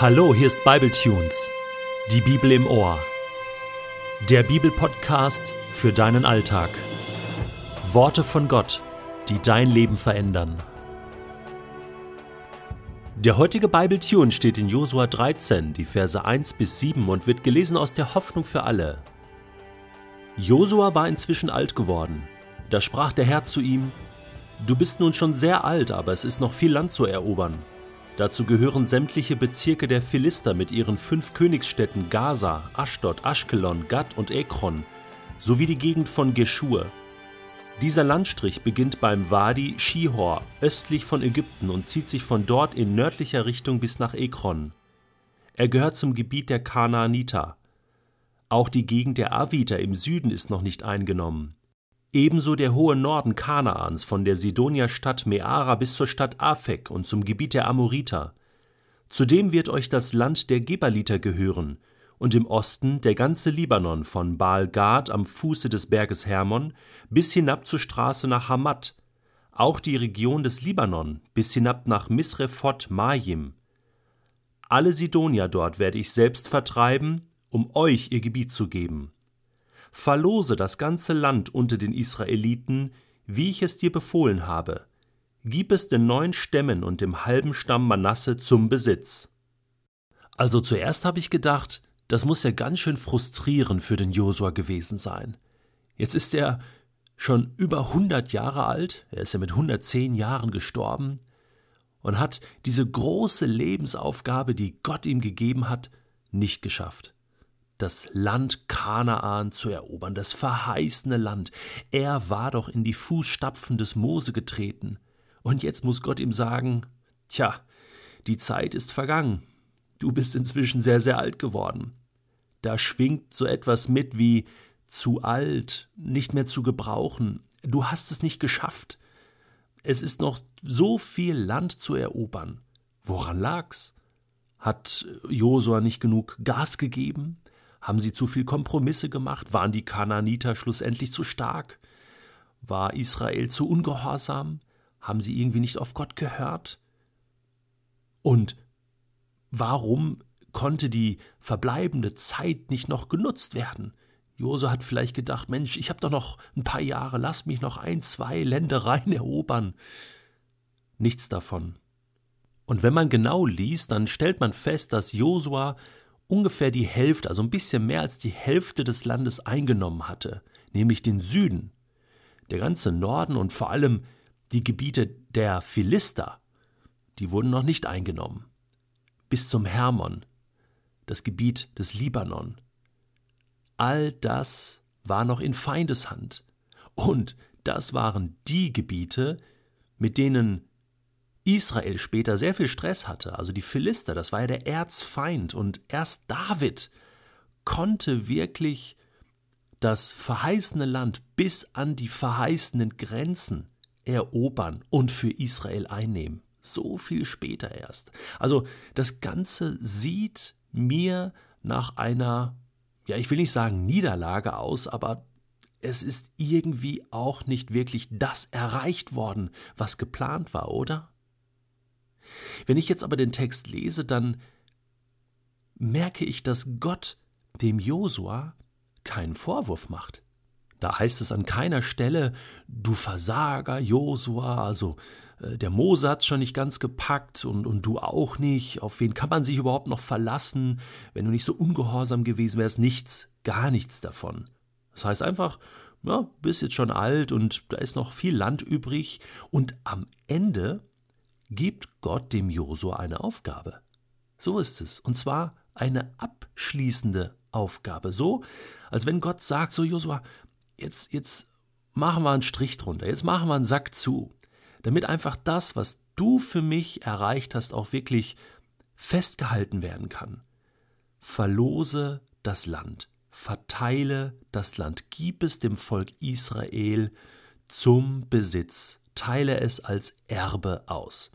Hallo, hier ist Bibletunes, die Bibel im Ohr. Der Bibelpodcast für deinen Alltag. Worte von Gott, die dein Leben verändern. Der heutige Bibletune steht in Josua 13, die Verse 1 bis 7 und wird gelesen aus der Hoffnung für alle. Josua war inzwischen alt geworden. Da sprach der Herr zu ihm: Du bist nun schon sehr alt, aber es ist noch viel Land zu erobern. Dazu gehören sämtliche Bezirke der Philister mit ihren fünf Königsstädten Gaza, Aschdod, Aschkelon, Gad und Ekron, sowie die Gegend von Geschur. Dieser Landstrich beginnt beim Wadi Shihor östlich von Ägypten und zieht sich von dort in nördlicher Richtung bis nach Ekron. Er gehört zum Gebiet der Kanaaniter. Auch die Gegend der Aviter im Süden ist noch nicht eingenommen. Ebenso der hohe Norden Kanaans von der Sidonierstadt Meara bis zur Stadt Afek und zum Gebiet der Amoriter. Zudem wird euch das Land der Gebaliter gehören und im Osten der ganze Libanon von Baal Gad am Fuße des Berges Hermon bis hinab zur Straße nach Hamat, auch die Region des Libanon bis hinab nach Misrephot Majim. Alle Sidonier dort werde ich selbst vertreiben, um euch ihr Gebiet zu geben verlose das ganze Land unter den Israeliten, wie ich es dir befohlen habe. Gib es den neun Stämmen und dem halben Stamm Manasse zum Besitz. Also zuerst habe ich gedacht, das muss ja ganz schön frustrierend für den Josua gewesen sein. Jetzt ist er schon über 100 Jahre alt, er ist ja mit 110 Jahren gestorben und hat diese große Lebensaufgabe, die Gott ihm gegeben hat, nicht geschafft das Land Kanaan zu erobern, das verheißene Land. Er war doch in die Fußstapfen des Mose getreten. Und jetzt muss Gott ihm sagen: Tja, die Zeit ist vergangen. Du bist inzwischen sehr, sehr alt geworden. Da schwingt so etwas mit wie zu alt, nicht mehr zu gebrauchen. Du hast es nicht geschafft. Es ist noch so viel Land zu erobern. Woran lag's? Hat Josua nicht genug Gas gegeben? Haben sie zu viel Kompromisse gemacht? Waren die Kanaaniter schlussendlich zu stark? War Israel zu ungehorsam? Haben sie irgendwie nicht auf Gott gehört? Und warum konnte die verbleibende Zeit nicht noch genutzt werden? Jose hat vielleicht gedacht, Mensch, ich habe doch noch ein paar Jahre, lass mich noch ein, zwei Ländereien erobern. Nichts davon. Und wenn man genau liest, dann stellt man fest, dass Josua ungefähr die Hälfte, also ein bisschen mehr als die Hälfte des Landes eingenommen hatte, nämlich den Süden. Der ganze Norden und vor allem die Gebiete der Philister, die wurden noch nicht eingenommen. Bis zum Hermon, das Gebiet des Libanon. All das war noch in Feindeshand. Und das waren die Gebiete, mit denen Israel später sehr viel Stress hatte, also die Philister, das war ja der Erzfeind, und erst David konnte wirklich das verheißene Land bis an die verheißenen Grenzen erobern und für Israel einnehmen. So viel später erst. Also das Ganze sieht mir nach einer, ja, ich will nicht sagen Niederlage aus, aber es ist irgendwie auch nicht wirklich das erreicht worden, was geplant war, oder? Wenn ich jetzt aber den Text lese, dann merke ich, dass Gott dem Josua keinen Vorwurf macht. Da heißt es an keiner Stelle, du Versager, Josua, also äh, der Mose hat's schon nicht ganz gepackt und, und du auch nicht. Auf wen kann man sich überhaupt noch verlassen, wenn du nicht so ungehorsam gewesen wärst? Nichts, gar nichts davon. Das heißt einfach, ja, bist jetzt schon alt und da ist noch viel Land übrig. Und am Ende gibt Gott dem Josua eine Aufgabe. So ist es. Und zwar eine abschließende Aufgabe. So, als wenn Gott sagt, so Josua, jetzt, jetzt machen wir einen Strich drunter, jetzt machen wir einen Sack zu, damit einfach das, was du für mich erreicht hast, auch wirklich festgehalten werden kann. Verlose das Land, verteile das Land, gib es dem Volk Israel zum Besitz teile es als Erbe aus.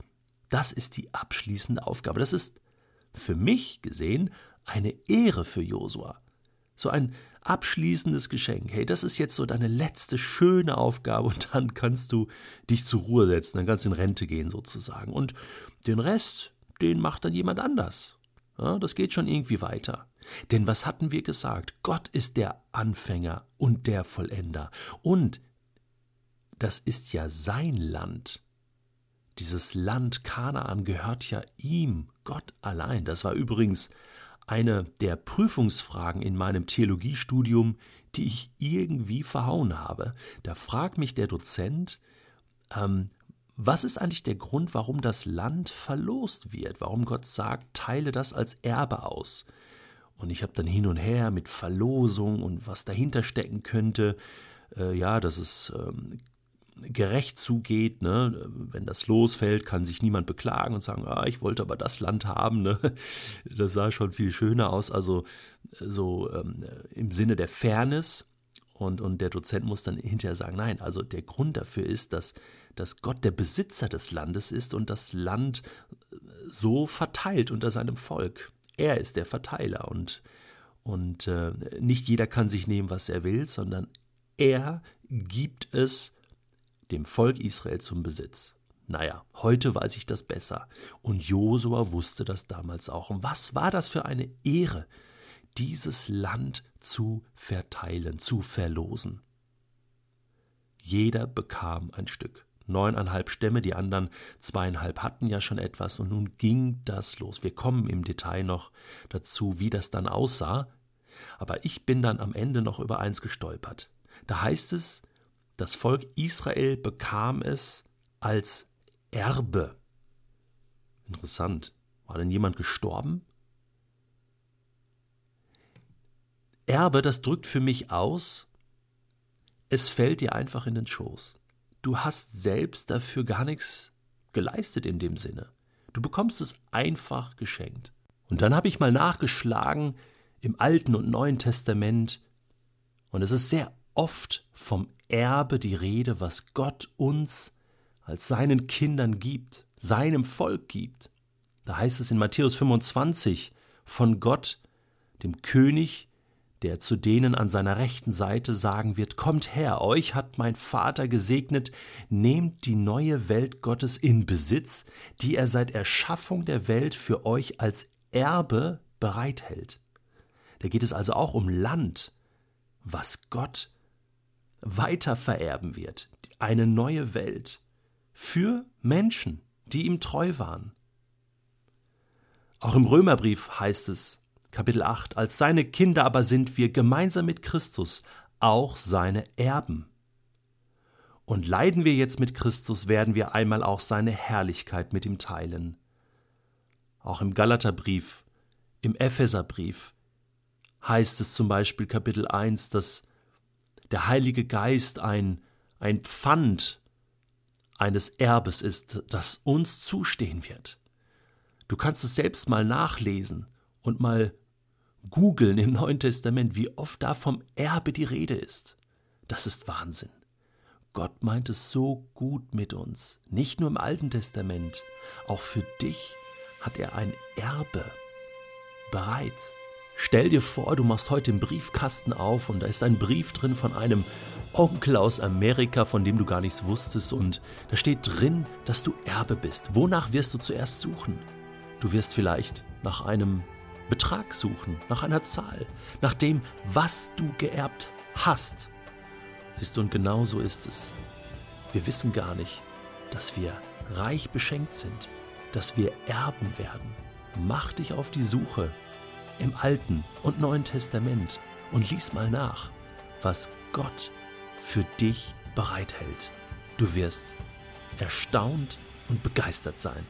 Das ist die abschließende Aufgabe. Das ist für mich gesehen eine Ehre für Josua. So ein abschließendes Geschenk. Hey, das ist jetzt so deine letzte schöne Aufgabe und dann kannst du dich zur Ruhe setzen, dann kannst du in Rente gehen sozusagen. Und den Rest, den macht dann jemand anders. Ja, das geht schon irgendwie weiter. Denn was hatten wir gesagt? Gott ist der Anfänger und der Vollender. Und das ist ja sein Land. Dieses Land Kanaan gehört ja ihm, Gott allein. Das war übrigens eine der Prüfungsfragen in meinem Theologiestudium, die ich irgendwie verhauen habe. Da fragt mich der Dozent, ähm, was ist eigentlich der Grund, warum das Land verlost wird? Warum Gott sagt, teile das als Erbe aus? Und ich habe dann hin und her mit Verlosung und was dahinter stecken könnte. Äh, ja, dass es ähm, gerecht zugeht. Ne? Wenn das losfällt, kann sich niemand beklagen und sagen, ah, ich wollte aber das Land haben. Ne? Das sah schon viel schöner aus. Also so ähm, im Sinne der Fairness. Und, und der Dozent muss dann hinterher sagen, nein, also der Grund dafür ist, dass, dass Gott der Besitzer des Landes ist und das Land so verteilt unter seinem Volk. Er ist der Verteiler und, und äh, nicht jeder kann sich nehmen, was er will, sondern er gibt es dem Volk Israel zum Besitz. Naja, heute weiß ich das besser. Und Josua wusste das damals auch. Und was war das für eine Ehre, dieses Land zu verteilen, zu verlosen? Jeder bekam ein Stück. Neuneinhalb Stämme, die anderen zweieinhalb hatten ja schon etwas, und nun ging das los. Wir kommen im Detail noch dazu, wie das dann aussah. Aber ich bin dann am Ende noch über eins gestolpert. Da heißt es, das Volk Israel bekam es als Erbe. Interessant. War denn jemand gestorben? Erbe, das drückt für mich aus, es fällt dir einfach in den Schoß. Du hast selbst dafür gar nichts geleistet in dem Sinne. Du bekommst es einfach geschenkt. Und dann habe ich mal nachgeschlagen im Alten und Neuen Testament, und es ist sehr oft vom Erbe die Rede, was Gott uns als seinen Kindern gibt, seinem Volk gibt. Da heißt es in Matthäus 25 von Gott, dem König, der zu denen an seiner rechten Seite sagen wird, Kommt her, euch hat mein Vater gesegnet, nehmt die neue Welt Gottes in Besitz, die er seit Erschaffung der Welt für euch als Erbe bereithält. Da geht es also auch um Land, was Gott weiter vererben wird. Eine neue Welt für Menschen, die ihm treu waren. Auch im Römerbrief heißt es, Kapitel 8, als seine Kinder aber sind wir gemeinsam mit Christus auch seine Erben. Und leiden wir jetzt mit Christus, werden wir einmal auch seine Herrlichkeit mit ihm teilen. Auch im Galaterbrief, im Epheserbrief heißt es zum Beispiel Kapitel 1, dass der Heilige Geist ein, ein Pfand eines Erbes ist, das uns zustehen wird. Du kannst es selbst mal nachlesen und mal googeln im Neuen Testament, wie oft da vom Erbe die Rede ist. Das ist Wahnsinn. Gott meint es so gut mit uns, nicht nur im Alten Testament, auch für dich hat er ein Erbe bereit. Stell dir vor, du machst heute den Briefkasten auf und da ist ein Brief drin von einem Onkel aus Amerika, von dem du gar nichts wusstest und da steht drin, dass du Erbe bist. Wonach wirst du zuerst suchen? Du wirst vielleicht nach einem Betrag suchen, nach einer Zahl, nach dem, was du geerbt hast. Siehst du, und genau so ist es. Wir wissen gar nicht, dass wir reich beschenkt sind, dass wir erben werden. Mach dich auf die Suche im Alten und Neuen Testament und lies mal nach, was Gott für dich bereithält. Du wirst erstaunt und begeistert sein.